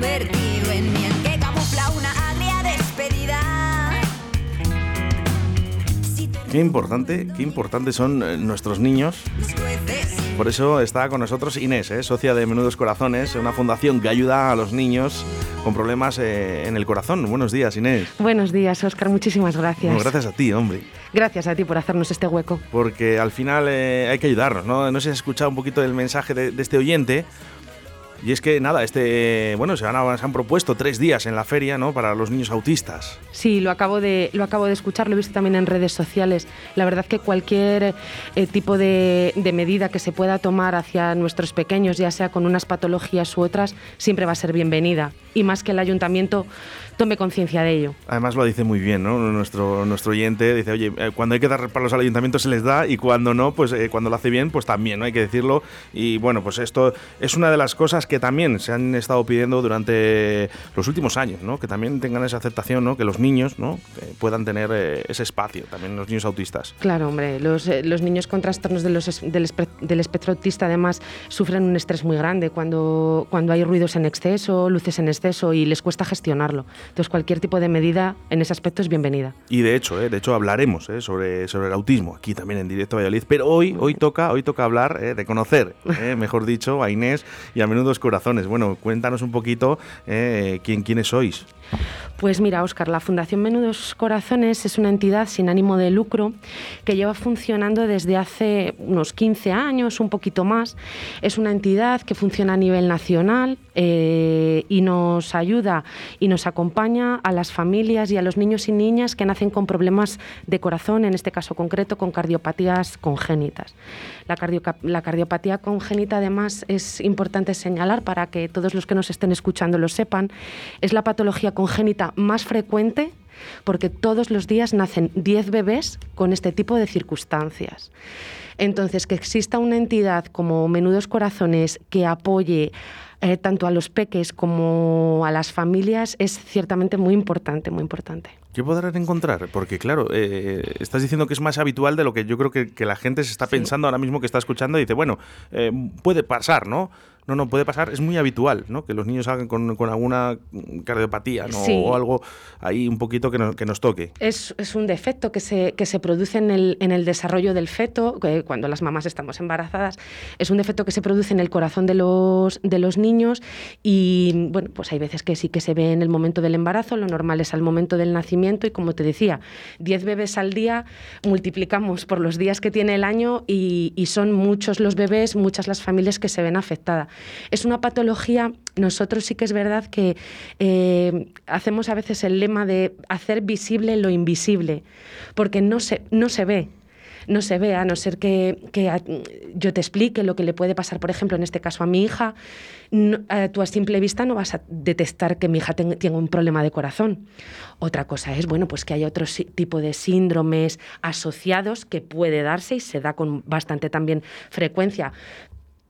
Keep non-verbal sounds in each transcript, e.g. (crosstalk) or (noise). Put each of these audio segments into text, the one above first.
convertido en miel que camufla una agria despedida. Qué importante, qué importante son eh, nuestros niños. Por eso está con nosotros Inés, ¿eh? socia de Menudos Corazones, una fundación que ayuda a los niños con problemas eh, en el corazón. Buenos días, Inés. Buenos días, Oscar. Muchísimas gracias. gracias a ti, hombre. Gracias a ti por hacernos este hueco. Porque al final hay que ayudarnos, ¿no? No sé si has escuchado un poquito el mensaje de, de este oyente y es que nada, este, bueno, se han, propuesto tres días en la feria, ¿no? Para los niños autistas. Sí, lo acabo de, lo acabo de escuchar, lo he visto también en redes sociales. La verdad que cualquier eh, tipo de, medida que se pueda tomar hacia nuestros pequeños, ya sea con unas patologías u otras, siempre va a ser bienvenida. Y más que el ayuntamiento tome conciencia de ello. Además lo dice muy bien, ¿no? Nuestro, nuestro oyente dice, oye, eh, cuando hay que dar palos al ayuntamiento se les da y cuando no, pues eh, cuando lo hace bien, pues también, ¿no? Hay que decirlo. Y bueno, pues esto es una de las cosas que también se han estado pidiendo durante los últimos años, ¿no? Que también tengan esa aceptación, ¿no? Que los niños, ¿no? puedan tener eh, ese espacio, también los niños autistas. Claro, hombre, los, los niños con trastornos de los, del, del, espectro autista además sufren un estrés muy grande cuando, cuando hay ruidos en exceso, luces en exceso y les cuesta gestionarlo. Entonces cualquier tipo de medida en ese aspecto es bienvenida. Y de hecho, ¿eh? de hecho hablaremos ¿eh? sobre, sobre el autismo aquí también en directo a Valladolid, pero hoy, hoy toca, hoy toca hablar ¿eh? de conocer, mejor dicho, a Inés y a Menudos Corazones. Bueno, cuéntanos un poquito quién, quiénes sois. Pues mira, Óscar, la Fundación Menudos Corazones es una entidad sin ánimo de lucro que lleva funcionando desde hace unos 15 años, un poquito más. Es una entidad que funciona a nivel nacional eh, y nos ayuda y nos acompaña a las familias y a los niños y niñas que nacen con problemas de corazón, en este caso concreto con cardiopatías congénitas. La, la cardiopatía congénita, además, es importante señalar para que todos los que nos estén escuchando lo sepan, es la patología congénita más frecuente porque todos los días nacen 10 bebés con este tipo de circunstancias. Entonces, que exista una entidad como Menudos Corazones que apoye eh, tanto a los peques como a las familias es ciertamente muy importante, muy importante. ¿Qué podrán encontrar? Porque claro, eh, estás diciendo que es más habitual de lo que yo creo que, que la gente se está pensando ahora mismo que está escuchando y dice, bueno, eh, puede pasar, ¿no? No, no, puede pasar, es muy habitual, ¿no? Que los niños salgan con, con alguna cardiopatía, ¿no? O algo ahí un poquito que, que nos toque. Es, es, un defecto que se, que se produce en el, en el desarrollo del feto, cuando las mamás estamos embarazadas, es un defecto que se produce en el corazón de los, de los niños y, bueno, pues hay veces que sí que se ve en el momento del embarazo, lo normal es al momento del nacimiento y, como te decía, 10 bebés al día multiplicamos por los días que tiene el año y, y son muchos los bebés, muchas las familias que se ven afectadas. Es una patología, nosotros sí que es verdad que eh, hacemos a veces el lema de hacer visible lo invisible, porque no se, no se ve no se ve, a no ser que, que, yo te explique lo que le puede pasar, por ejemplo, en este caso a mi hija, a tú a simple vista no vas a detectar que mi hija tenga, tenga un problema de corazón. Otra cosa es, bueno, pues que hay otro tipo de síndromes asociados que puede darse y se da con bastante también frecuencia.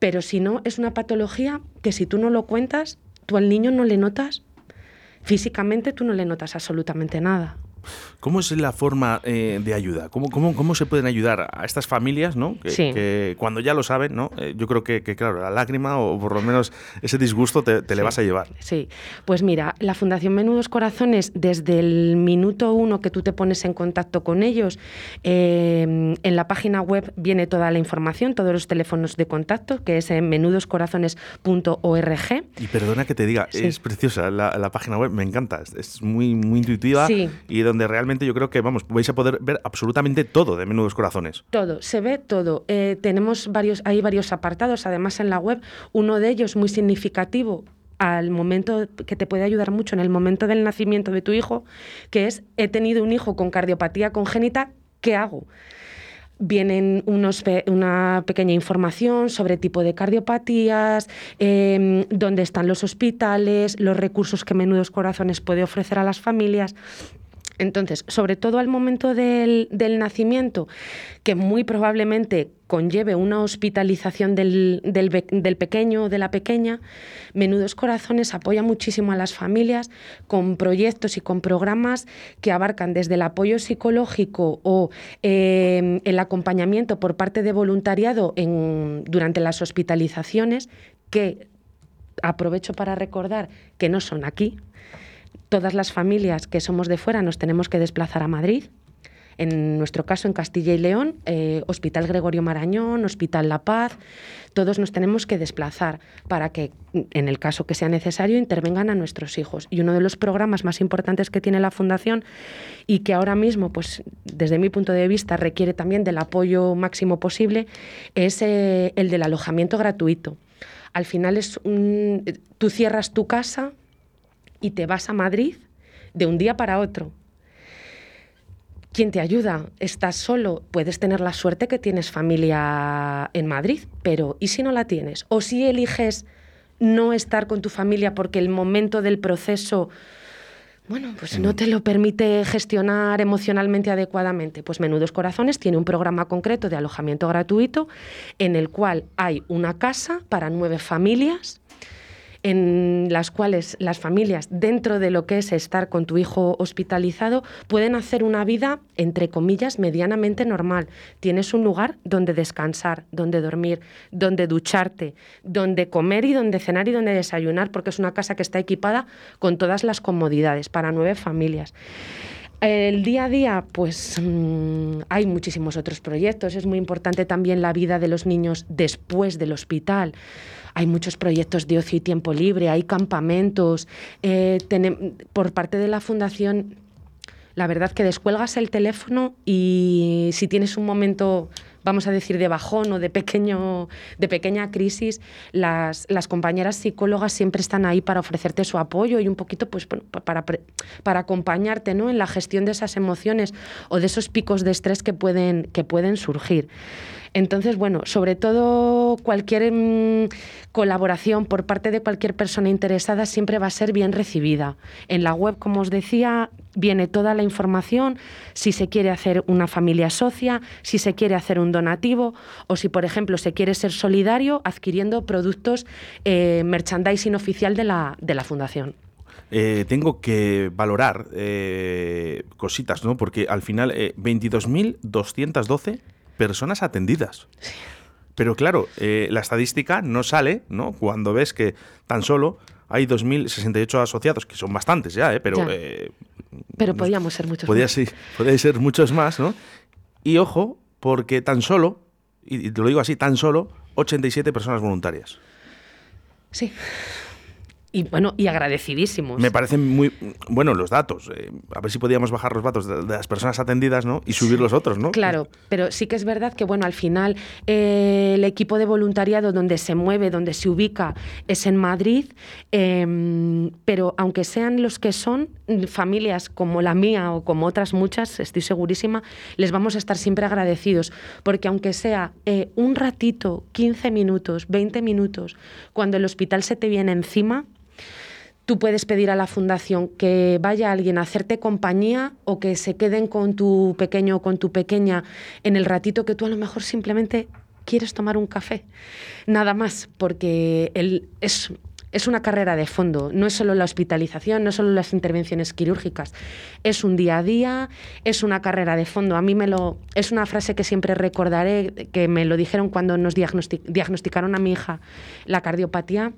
Pero si no, es una patología que si tú no lo cuentas, tú al niño no le notas, físicamente tú no le notas absolutamente nada. ¿Cómo es la forma eh, de ayuda? ¿Cómo, cómo, cómo se pueden ayudar a estas familias, ¿no? que, Sí. que cuando ya lo saben, ¿no? Eh, yo creo que, que, claro, la lágrima o por lo menos ese disgusto te, te le vas a llevar. Sí, pues mira, la Fundación Menudos Corazones, desde el minuto uno que tú te pones en contacto con ellos, eh, en la página web viene toda la información, todos los teléfonos de contacto, que es en menudoscorazones.org. Y perdona que te diga, Sí. es preciosa la, la página web, me encanta, es, es muy, muy intuitiva y donde realmente yo creo que, vamos, vais a poder ver absolutamente todo de Menudos Corazones. Todo, se ve todo. Eh, tenemos varios, hay varios apartados, además en la web, uno de ellos muy significativo al momento que te puede ayudar mucho en el momento del nacimiento de tu hijo, que es he tenido un hijo con cardiopatía congénita, ¿qué hago? Vienen unos una pequeña información sobre tipo de cardiopatías, eh, dónde están los hospitales, los recursos que Menudos Corazones puede ofrecer a las familias. Entonces, sobre todo al momento del, del nacimiento, que muy probablemente conlleve una hospitalización del, del pequeño o de la pequeña, Menudos Corazones apoya muchísimo a las familias con proyectos y con programas que abarcan desde el apoyo psicológico o eh, el acompañamiento por parte de voluntariado en- durante las hospitalizaciones, que aprovecho para recordar que no son aquí. Todas las familias que somos de fuera nos tenemos que desplazar a Madrid en nuestro caso, en Castilla y León, eh, Hospital Gregorio Marañón, Hospital La Paz, todos nos tenemos que desplazar para que, en el caso que sea necesario, intervengan a nuestros hijos. Y uno de los programas más importantes que tiene la Fundación y que ahora mismo, pues desde mi punto de vista, requiere también del apoyo máximo posible, es eh, el del alojamiento gratuito. Al final es tú cierras tu casa y te vas a Madrid de un día para otro ¿Quién te ayuda? ¿Estás solo? Puedes tener la suerte que tienes familia en Madrid, pero ¿y si no la tienes? ¿O si eliges no estar con tu familia porque el momento del proceso, bueno, pues no te lo permite gestionar emocionalmente adecuadamente? Pues Menudos Corazones tiene un programa concreto de alojamiento gratuito en el cual hay una casa para nueve familias en las cuales las familias, dentro de lo que es estar con tu hijo hospitalizado, pueden hacer una vida, entre comillas, medianamente normal. Tienes un lugar donde descansar, donde dormir, donde ducharte, donde comer y donde cenar y donde desayunar, porque es una casa que está equipada con todas las comodidades para nueve familias. El día a día, pues mm, hay muchísimos otros proyectos. Es muy importante también la vida de los niños después del hospital hay muchos proyectos de ocio y tiempo libre, hay campamentos. Eh, por parte de la Fundación, la verdad que descuelgas el teléfono y si tienes un momento vamos a decir, de bajón o de, pequeño, de pequeña crisis, las, las compañeras psicólogas siempre están ahí para ofrecerte su apoyo y un poquito pues, para, para acompañarte ¿no? en la gestión de esas emociones o de esos picos de estrés que pueden, que pueden surgir. Entonces, bueno, sobre todo cualquier mm, colaboración por parte de cualquier persona interesada siempre va a ser bien recibida. En la web, como os decía, viene toda la información, si se quiere hacer una familia socia, si se quiere hacer un donativo o si, por ejemplo, se quiere ser solidario adquiriendo productos eh, merchandising oficial de la, de la Fundación. Eh, tengo que valorar eh, cositas, ¿no? Porque al final, 22.212 personas atendidas. Pero claro, eh, la estadística no sale, ¿no? Cuando ves que tan solo hay 2.068 asociados, que son bastantes ya, ¿eh? Pero, eh, pero podíamos ser muchos podía, más. Sí, ser muchos más, ¿no? Y ojo, porque tan solo, y te lo digo así, tan solo 87 personas voluntarias. Sí y bueno, y agradecidísimos. Me parecen muy bueno los datos. Eh, a ver si podíamos bajar los datos de, las personas atendidas, ¿no? Y subir los otros, ¿no? Claro, pero sí que es verdad que bueno, al final eh, el equipo de voluntariado donde se mueve, donde se ubica, es en Madrid. Em, pero aunque sean los que son familias como la mía o como otras muchas, estoy segurísima, les vamos a estar siempre agradecidos, porque aunque sea eh, un ratito, 15 minutos, 20 minutos, cuando el hospital se te viene encima Tú puedes pedir a la fundación que vaya alguien a hacerte compañía o que se queden con tu pequeño o con tu pequeña en el ratito que tú a lo mejor simplemente quieres tomar un café. Nada más, porque es, es una carrera de fondo, no es solo la hospitalización, no es solo las intervenciones quirúrgicas, es un día a día, es una carrera de fondo. A mí me lo es una frase que siempre recordaré que me lo dijeron cuando nos diagnosticaron a mi hija la cardiopatía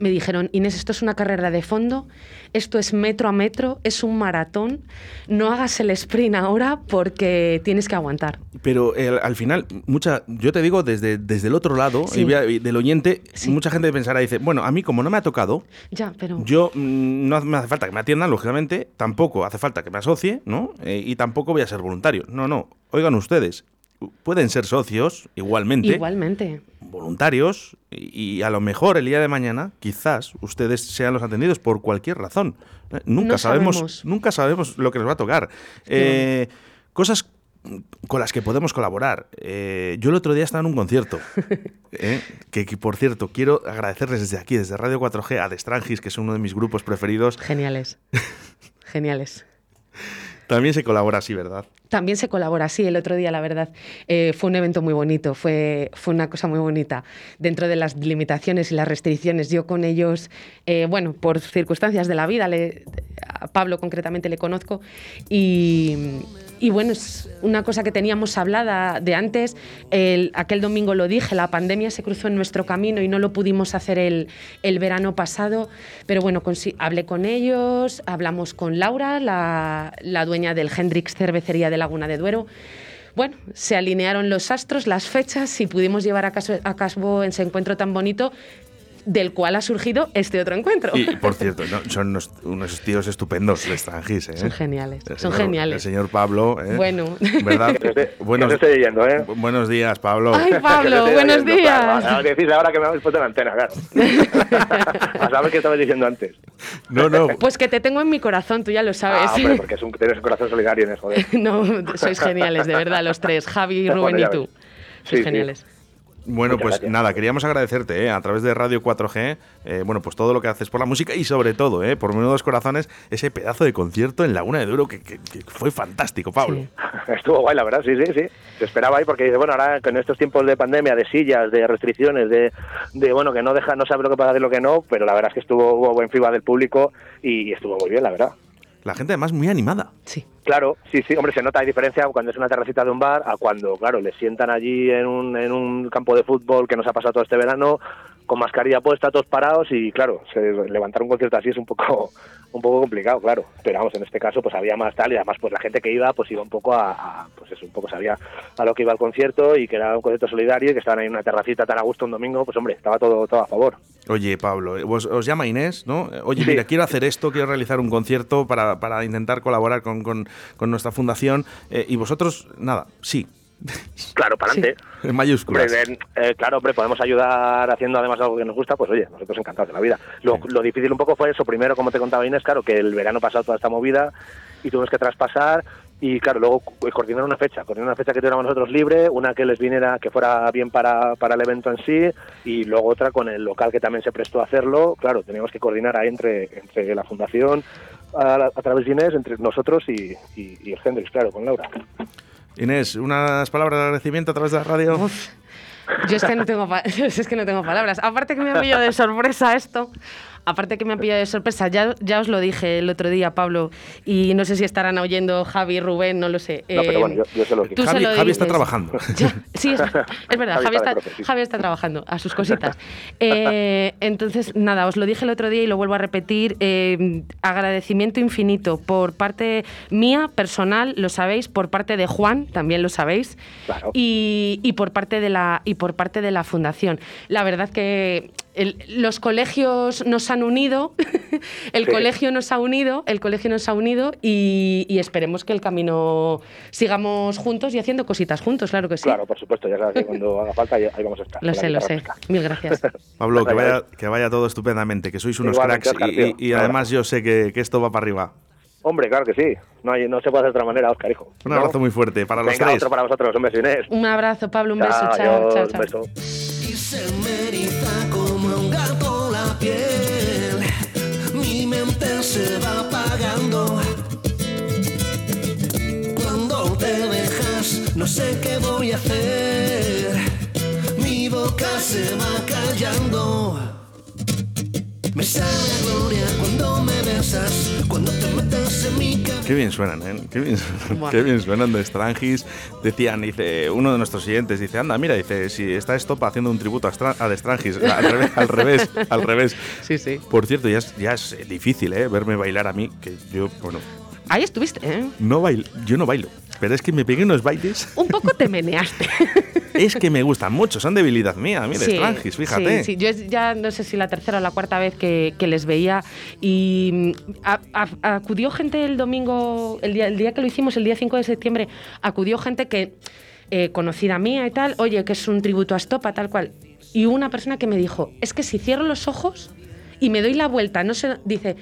me dijeron, Inés, esto es una carrera de fondo, esto es metro a metro, es un maratón, no hagas el sprint ahora porque tienes que aguantar. Pero eh, al final, mucha, yo te digo desde, desde el otro lado, del oyente, mucha gente pensará, dice, bueno, a mí como no me ha tocado, ya, pero... yo mm, no me hace falta que me atiendan, lógicamente, tampoco hace falta que me asocie, ¿no? Eh, y tampoco voy a ser voluntario. No, no, oigan ustedes, pueden ser socios igualmente. Igualmente. Voluntarios y, a lo mejor el día de mañana quizás ustedes sean los atendidos por cualquier razón. Eh, nunca sabemos, nunca sabemos lo que nos va a tocar. Eh, cosas con las que podemos colaborar. Eh, yo el otro día estaba en un concierto, (laughs) que, que, por cierto quiero agradecerles desde aquí, desde Radio 4G, a The Strangis, que es uno de mis grupos preferidos. Geniales. (laughs) Geniales. También se colabora así, ¿verdad? También se colabora así. El otro día, la verdad, eh, fue un evento muy bonito, fue, fue una cosa muy bonita. Dentro de las limitaciones y las restricciones, yo con ellos, eh, bueno, por circunstancias de la vida, le, Pablo concretamente le conozco, y, y bueno, es una cosa que teníamos hablada de antes. El, aquel domingo lo dije, la pandemia se cruzó en nuestro camino y no lo pudimos hacer el, el verano pasado. Pero bueno, hablé con ellos, hablamos con Laura, la, la dueña del Hendrix Cervecería de Laguna de Duero. Bueno, se alinearon los astros, las fechas y pudimos llevar a, caso, a cabo ese encuentro tan bonito del cual ha surgido este otro encuentro. Y por cierto, son unos, tíos estupendos de Strangis. ¿eh? Son geniales, son geniales. El señor Pablo. ¿eh? Bueno. ¿Verdad? (laughs) buenos, estoy leyendo, ¿eh? buenos días, Pablo. Ay, (laughs) Pablo, buenos días. Ahora decís ahora que me habéis puesto la antena, claro. (laughs) a saber qué estabas diciendo antes. No, no. Pues que te tengo en mi corazón, tú ya lo sabes. Ah, hombre, porque es un, tienes un corazón solidario en eso. no, sois geniales, de verdad, los tres, Javi, Rubén y tú. Sois geniales. Bueno, pues nada, queríamos agradecerte eh, a través de Radio 4G, eh, bueno, pues todo lo que haces por la música y sobre todo, eh, por Menudos Corazones, ese pedazo de concierto en Laguna de Duro que, fue fantástico, Pablo. (laughs) Estuvo guay, la verdad, sí, sí, sí. Se esperaba ahí porque, bueno, ahora en estos tiempos de pandemia, de sillas, de restricciones, de, de bueno, que no deja, no sabe lo que pasa de lo que no, pero la verdad es que estuvo hubo buen feedback del público y estuvo muy bien, la verdad. La gente además muy animada. Sí. Claro, sí, sí, hombre, se nota la diferencia cuando es una terracita de un bar a cuando, claro, le sientan allí en un, en un campo de fútbol que nos ha pasado todo este verano, con mascarilla puesta, todos parados y, claro, se levantar un concierto así es un poco un poco complicado, claro. Pero vamos, en este caso pues había más tal y además pues la gente que iba pues iba un poco a, pues eso, un poco sabía a lo que iba al concierto y que era un concierto solidario y que estaban ahí en una terracita tan a gusto un domingo, pues hombre, estaba todo, todo a favor. Oye, Pablo, os, os llama Inés, ¿no? Oye, mira, quiero hacer esto, quiero realizar un concierto para, para intentar colaborar con, con, con nuestra fundación eh, y vosotros, nada, sí, Claro, para adelante. En mayúsculas. Eh, claro, hombre, podemos ayudar haciendo además algo que nos gusta, pues oye, nosotros encantados de la vida. Lo, lo, difícil un poco fue eso, primero, como te contaba Inés, claro, que el verano pasado toda esta movida y tuvimos que traspasar y claro, luego coordinar una fecha, coordinar una fecha que tuviéramos nosotros libre, una que les viniera, que fuera bien para, para el evento en sí, y luego otra con el local que también se prestó a hacerlo. Claro, teníamos que coordinar ahí entre, entre la fundación, a, través de Inés, entre nosotros y, y, y el Hendrix, claro, con Laura. Inés, unas palabras de agradecimiento a través de la radio. Yo es que no tengo, (laughs) es que no tengo palabras. Aparte que me ha pillado de sorpresa esto, aparte que me ha pillado de sorpresa, ya, ya os lo dije el otro día, Pablo, y no sé si estarán oyendo Javi, Rubén, no lo sé. No, pero bueno, yo, se lo dije. Javi, está trabajando. (laughs) sí, es, verdad, (laughs) Javi, está, Javi, está, trabajando a sus cositas. (laughs) Eh, entonces, nada, os lo dije el otro día y lo vuelvo a repetir. Eh, agradecimiento infinito por parte mía, personal, lo sabéis, por parte de Juan, también lo sabéis, y, y, por parte de la, y por parte de la fundación. La verdad que los colegios nos han unido, (laughs) el colegio nos ha unido, el colegio nos ha unido y, esperemos que el camino sigamos juntos y haciendo cositas juntos, claro que sí. Claro, por supuesto, ya sabes que cuando haga falta ahí vamos a estar. Lo sé, lo sé. Mil gracias. (laughs) Pablo, que vaya, que vaya todo estupendamente, que sois unos cracks y, además yo sé que, esto va para arriba. Hombre, claro que sí. No, hay, no se puede hacer de otra manera, Oscar, hijo. Un abrazo muy fuerte para los tres. otro para vosotros. Un beso, Inés. Un abrazo, Pablo. Un beso. Chao, chao, chao. Un beso. Mi mente se va apagando. Cuando te dejas, no sé qué voy a hacer. Mi boca se va callando. Me gloria cuando me besas, cuando te metes en mi Qué bien suenan, ¿eh? Qué bien, qué bien suenan de Strangis. Decían, dice, uno de nuestros siguientes dice, anda, mira, dice, si está Estopa haciendo un tributo a, a Strangis, (laughs) al revés, al revés, al revés. Sí, sí. Por cierto, ya es, ya es difícil, ¿eh? Verme bailar a mí, que yo, bueno... Ahí estuviste, ¿eh? No bailo, yo no bailo, pero es que me pegué unos bailes. (laughs) Un poco te meneaste. es que me gustan mucho, son debilidad mía, mira, sí, fíjate. Sí, sí, yo ya no sé si la tercera o la cuarta vez que, les veía y mm, acudió gente el domingo, el día, el día que lo hicimos, el día 5 de septiembre, acudió gente que eh, conocida mía y tal, oye, que es un tributo a Estopa, tal cual. Y una persona que me dijo, es que si cierro los ojos y me doy la vuelta, no sé, dice,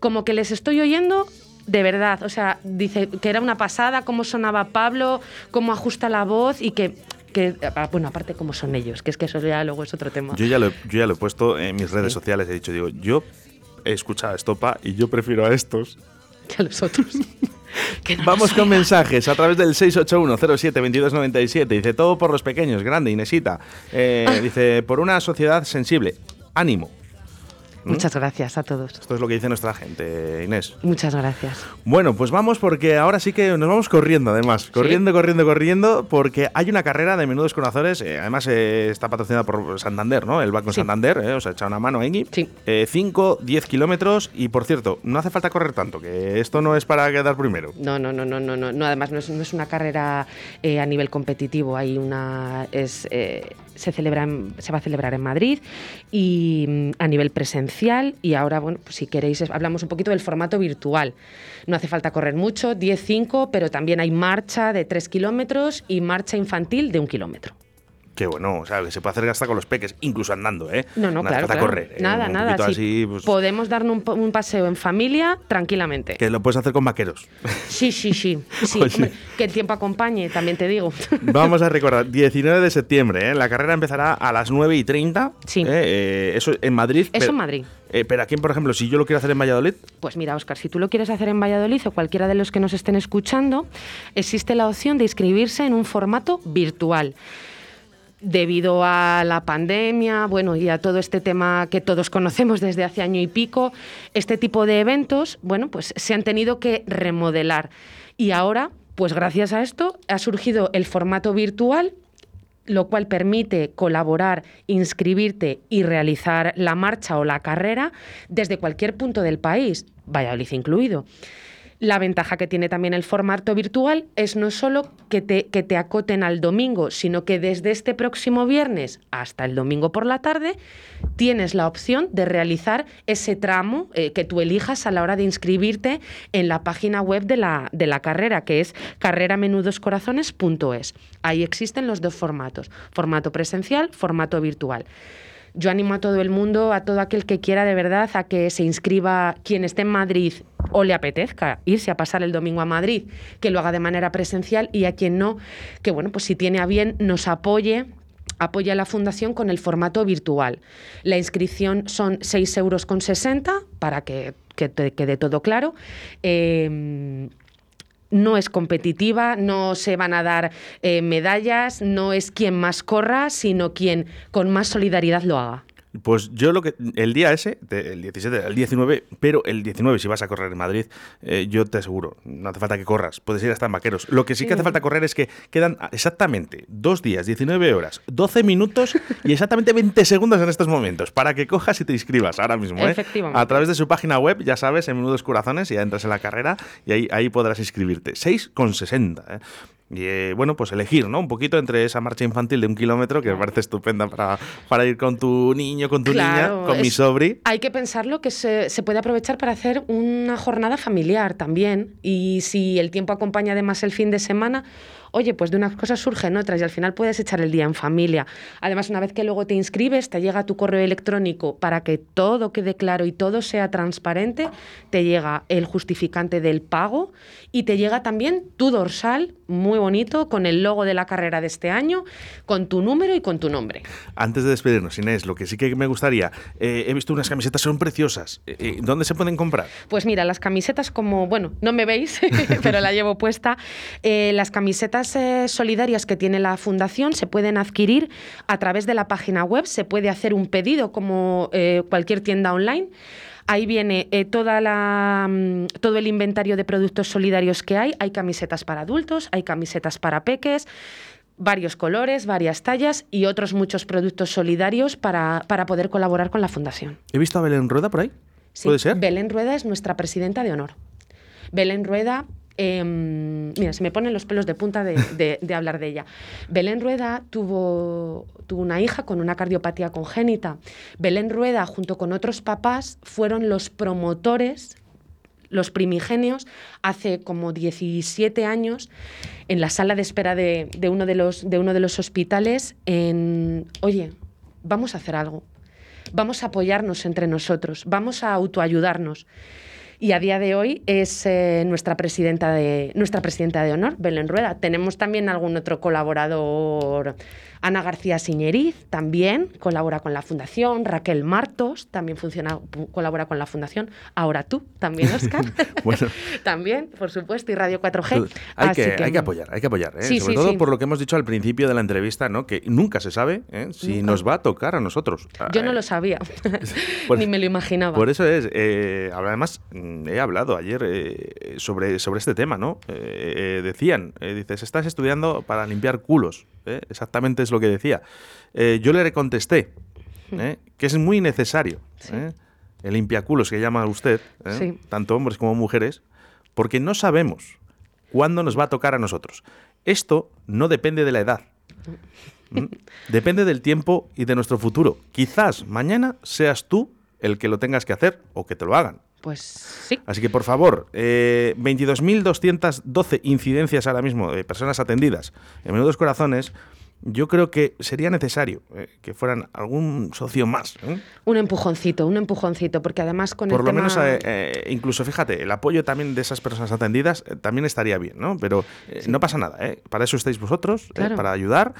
como que les estoy oyendo de verdad, o sea, dice que era una pasada cómo sonaba Pablo, cómo ajusta la voz y que que, ah, bueno, aparte cómo son ellos, que es que eso ya luego es otro tema. Yo ya lo, yo ya lo he puesto en mis redes sociales, he dicho, digo, yo he escuchado a Estopa y yo prefiero a estos. Que a los otros. (laughs) Vamos con mensajes a través del 681072297. Dice, todo por los pequeños, grande, Inesita. Eh. (laughs) Dice, por una sociedad sensible. Ánimo. Muchas gracias a todos. Esto es lo que dice nuestra gente, Inés. Muchas gracias. Bueno, pues vamos porque ahora sí que nos vamos corriendo, además. Corriendo, corriendo, corriendo, porque hay una carrera de menudos corazones. eh, además, eh, está patrocinada por Santander, ¿no? El Banco Sí. Santander, eh, os ha echado una mano ahí. Sí. 5, 10 kilómetros. Y por cierto, no hace falta correr tanto, que esto no es para quedar primero. No, no, no, no, no, no, no, además no es, no es una carrera eh, a nivel competitivo, hay una es eh, se celebra en- se va a celebrar en Madrid y mm, a nivel presencial y ahora bueno, pues si queréis hablamos un poquito del formato virtual. No hace falta correr mucho, 10-5, pero también hay marcha de 3 kilómetros y marcha infantil de un kilómetro. Que bueno, o sea, que se puede hacer hasta con los peques, incluso andando, ¿eh? No, no, claro, correr. eh, nada, nada. poquito sí. así, pues, Podemos darnos un, pa- un paseo en familia tranquilamente. que lo puedes hacer con vaqueros. Sí, sí, sí. (laughs) sí. Hombre, que el tiempo acompañe, también te digo. (laughs) Vamos a recordar, 19 de septiembre, ¿eh? la carrera empezará a las 9 y 30. Sí. ¿eh? Eh, eso en Madrid. Eso pero- en Madrid. pero aquí, por ejemplo, si yo lo quiero hacer en Valladolid, Pues mira, Oscar, si tú lo quieres hacer en Valladolid o cualquiera de los que nos estén escuchando, existe la opción de inscribirse en un formato virtual. Debido a la pandemia, bueno, y a todo este tema que todos conocemos desde hace año y pico, este tipo de eventos, bueno, pues se han tenido que remodelar. Y ahora, pues gracias a esto, ha surgido el formato virtual lo cual permite colaborar, inscribirte y realizar la marcha o la carrera desde cualquier punto del país, Valladolid incluido. La ventaja que tiene también el formato virtual es no solo que te, acoten al domingo, sino que desde este próximo viernes hasta el domingo por la tarde tienes la opción de realizar ese tramo eh, que tú elijas a la hora de inscribirte en la página web de la, de la carrera, que es carreramenudoscorazones.es. Ahí existen los dos formatos, formato presencial, formato virtual. Yo animo a todo el mundo, a todo aquel que quiera de verdad, a que se inscriba quien esté en Madrid o le apetezca irse a pasar el domingo a Madrid, que lo haga de manera presencial y a quien no, que bueno, pues si tiene a bien nos apoye apoya a la fundación con el formato virtual. La inscripción son 6,60 euros con 60, para que, quede todo claro. Eh, no es competitiva, no se van a dar eh, medallas, no es quien más corra, sino quien con más solidaridad lo haga. Pues yo lo que. El día ese, el 17, el 19, pero el 19, si vas a correr en Madrid, eh, yo te aseguro, no hace falta que corras, puedes ir hasta en vaqueros. Lo que sí que hace falta correr es que quedan exactamente dos días, 19 horas, 12 minutos y exactamente 20 segundos en estos momentos para que cojas y te inscribas ahora mismo. ¿eh? Efectivamente. A través de su página web, ya sabes, en Menudos Corazones, ya entras en la carrera y ahí, ahí podrás inscribirte. 6,60. ¿eh? Y eh, bueno, pues elegir, ¿no? Un poquito entre esa marcha infantil de un kilómetro, que me parece estupenda para, para ir con tu niño, con tu Claro, niña, con mi sobri. Hay que pensarlo que se, se puede aprovechar para hacer una jornada familiar también. Y si el tiempo acompaña además el fin de semana, oye, pues de unas cosas surgen otras y al final puedes echar el día en familia. Además, una vez que luego te inscribes, te llega tu correo electrónico para que todo quede claro y todo sea transparente, te llega el justificante del pago y te llega también tu dorsal muy bonito con el logo de la carrera de este año, con tu número y con tu nombre. Antes de despedirnos, Inés, lo que sí que me gustaría, eh, he visto unas camisetas, son preciosas. Eh, eh, ¿Dónde se pueden comprar? Pues mira, las camisetas como, bueno, no me veis, (laughs) pero la llevo puesta. Eh, las camisetas eh, solidarias que tiene la fundación se pueden adquirir a través de la página web, se puede hacer un pedido como eh, cualquier tienda online. Ahí viene eh, toda la, mm, todo el inventario de productos solidarios que hay. Hay camisetas para adultos, hay camisetas para peques, varios colores, varias tallas y otros muchos productos solidarios para, para poder colaborar con la fundación. He visto a Belén Rueda por ahí. Sí, ¿Puede ser? Belén Rueda es nuestra presidenta de honor. Belén Rueda, em, mira, se me ponen los pelos de punta de, hablar de ella. Belén Rueda tuvo, una hija con una cardiopatía congénita. Belén Rueda, junto con otros papás, fueron los promotores los primigenios hace como 17 años en la sala de espera de, de uno, de, los, de uno de los hospitales en, oye, vamos a hacer algo, vamos a apoyarnos entre nosotros, vamos a autoayudarnos. Y a día de hoy es eh, nuestra, presidenta de, nuestra presidenta de honor, Belén Rueda. Tenemos también algún otro colaborador Ana García Siñeriz también colabora con la Fundación. Raquel Martos también funciona, colabora con la Fundación. Ahora tú también, Oscar. (laughs) Bueno. (laughs) también, por supuesto, y Radio 4G. Hay Así que, hay que apoyar, hay que apoyar. ¿eh? Sí, Sobre sí, todo sí. por lo que hemos dicho al principio de la entrevista, ¿no? que nunca se sabe ¿eh? si Nunca. nos va a tocar a nosotros. Yo no Eh, lo sabía, Por- (laughs) ni me lo imaginaba. Por eso es, además he hablado ayer eh, sobre, sobre este tema, ¿no? Eh, eh, decían, eh, dices, estás estudiando para limpiar culos, exactamente es lo que decía. Yo le contesté ¿eh? que es muy necesario ¿eh? el limpiaculos que llama usted. Sí. tanto hombres como mujeres, porque no sabemos cuándo nos va a tocar a nosotros. Esto no depende de la edad. (laughs) Depende del tiempo y de nuestro futuro. Quizás mañana seas tú el que lo tengas que hacer o que te lo hagan. Pues sí. Así que, por favor, eh, 22.212 incidencias ahora mismo de personas atendidas en Menudos Corazones. Yo creo que sería necesario eh, que fueran algún socio más. ¿eh? Un empujoncito, un empujoncito, porque además con Por el lo tema... menos, eh, eh, incluso fíjate, el apoyo también de esas personas atendidas eh, también estaría bien, ¿no? Pero eh, no pasa nada, ¿eh? Para eso estáis vosotros, Claro. para ayudar,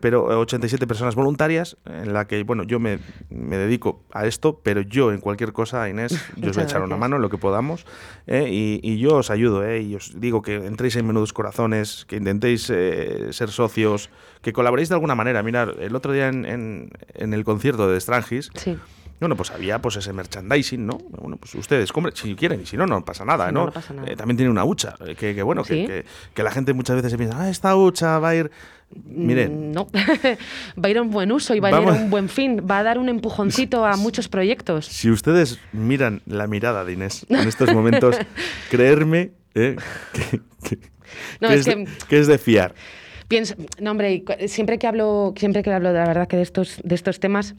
pero eh, 87 personas voluntarias en la que, bueno, yo me, me dedico a esto, pero yo en cualquier cosa, Inés, (laughs) yo os voy a echar una mano en lo que podamos y, y yo os ayudo, ¿eh? Y os digo que entréis en Menudos Corazones, que intentéis ser socios, que colaboréis de alguna manera. Mirad, el otro día en, en- en el concierto de Strangis, Sí. bueno, pues había pues ese merchandising, ¿no? Bueno, pues ustedes compren, si quieren, y si no, no pasa nada, Sí, ¿no? no, no pasa nada. Eh, también tiene una hucha, eh, que, que bueno, que, Sí. que- que la gente muchas veces se piensa, ah, esta hucha va a ir... Miren, Mm, No, (laughs) va a ir a un buen uso y va a ir a un buen fin, va a dar un empujoncito a (laughs) muchos proyectos. si ustedes miran la mirada de Inés en estos momentos, (laughs) creerme eh, que, que- No, que es es de- que- que es de fiar. No, hombre, siempre que hablo, siempre que hablo de la verdad que de estos, de estos temas,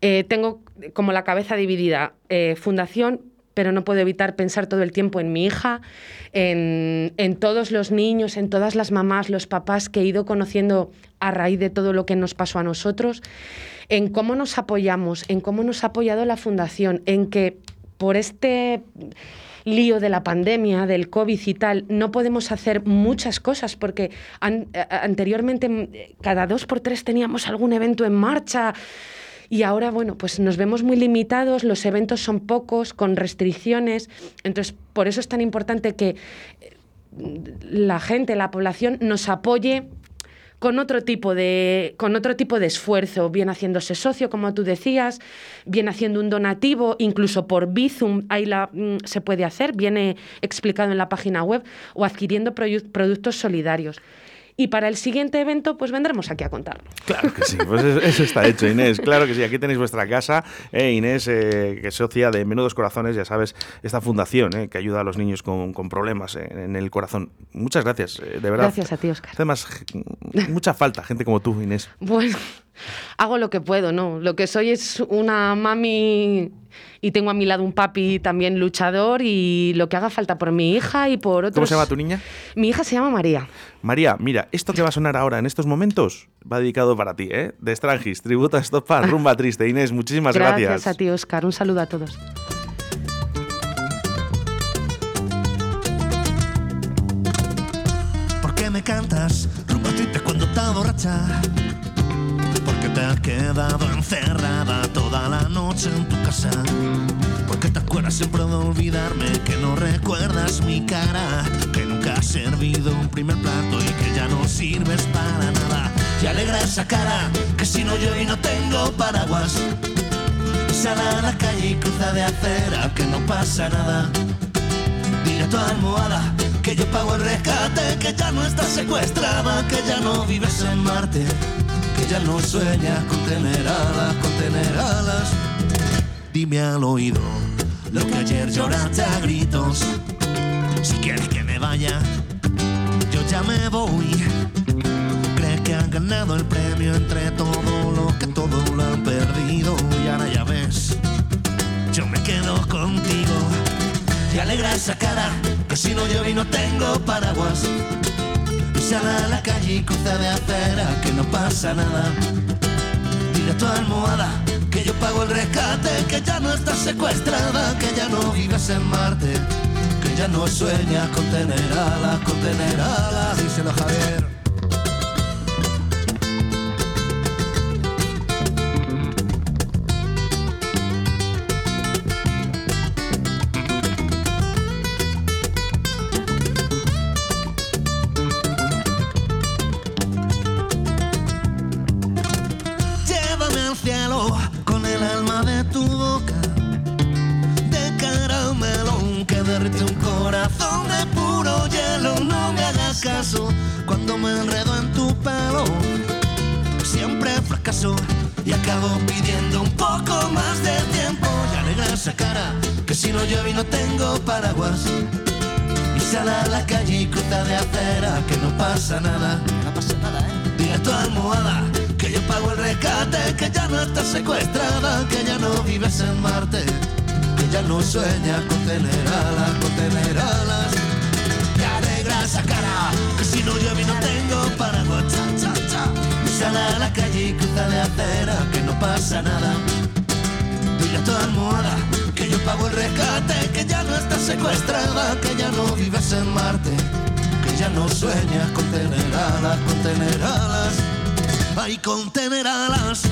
eh, tengo como la cabeza dividida. eh, fundación, pero no puedo evitar pensar todo el tiempo en mi hija, en, en todos los niños, en todas las mamás, los papás que he ido conociendo a raíz de todo lo que nos pasó a nosotros, en cómo nos apoyamos, en cómo nos ha apoyado la fundación, en que por este lío de la pandemia, del COVID y tal, no podemos hacer muchas cosas porque a- anteriormente mm, cada dos por tres teníamos algún evento en marcha y ahora, bueno, pues nos vemos muy limitados, los eventos son pocos, con restricciones, entonces por eso es tan importante que eh, la gente, la población nos apoye con otro tipo de con otro tipo de esfuerzo, bien haciéndose socio, como tú decías, bien haciendo un donativo, incluso por Bizum, ahí la, mm, se puede hacer, viene explicado en la página web, o adquiriendo productos solidarios. Y para el siguiente evento, pues vendremos aquí a contarlo. Claro que sí, pues eso, eso está hecho, Inés. Claro que sí, aquí tenéis vuestra casa. eh, Inés, eh, que es socia de Menudos Corazones, ya sabes, esta fundación eh, que ayuda a los niños con, con problemas en, en el corazón. Muchas gracias, eh, de verdad. Gracias a ti, Óscar. Hace más, mucha falta gente como tú, Inés. Bueno, hago lo que puedo, ¿no? Lo que soy es una mami y tengo a mi lado un papi también luchador y lo que haga falta por mi hija y por otros... ¿Cómo se llama tu niña? Mi hija se llama María. María, mira, esto que va a sonar ahora en estos momentos va dedicado para ti, ¿eh? De Strangis, tributo a Estopa, (laughs) rumba triste. Inés, muchísimas gracias. Gracias a ti, Óscar. Un saludo a todos. ¿Por qué me cantas rumba triste cuando estás borracha? Te has quedado encerrada toda la noche en tu casa. Porque te acuerdas siempre de olvidarme, que no recuerdas mi cara, que nunca has servido un primer plato y que ya no sirves para nada. Y alegra esa cara, que si no yo y no tengo paraguas. Sal a la calle y cruza de acera, que no pasa nada. Dile a tu almohada que yo pago el rescate, que ya no estás secuestrada, que ya no vives en Marte, que ya no sueñas con tener alas, con tener alas. Dime al oído lo que ayer lloraste a gritos. Si quieres que me vaya, yo ya me voy. Crees que han ganado el premio entre todos los que todo lo han perdido y ahora ya ves, yo me quedo contigo. Y alegra esa cara, que si no yo y no tengo paraguas. Sal a la calle y cruza de acera, que no pasa nada. Dile a tu almohada que yo pago el rescate, que ya no estás secuestrada, que ya no vives en Marte, que ya no sueñas con tener alas, con tener alas. Díselo Javier. Que si no llueve y no tengo paraguas. Y sale a la calle y cruza de acera que no pasa nada. No pasa nada, ¿eh? Dile a tu almohada que yo pago el rescate, que ya no estás secuestrada, que ya no vives en Marte, que ya no sueñas con tener alas, con tener alas. Me alegra esa cara, que si no llueve y no tengo paraguas, cha, cha, cha. Y sale a la calle y cruza de acera, que no pasa nada. Dile a tu almohada que yo pago el rescate, que ya no estás secuestrada, que ya no vives en Marte, que ya no sueñas con tener alas, con tener alas, ay, con tener alas.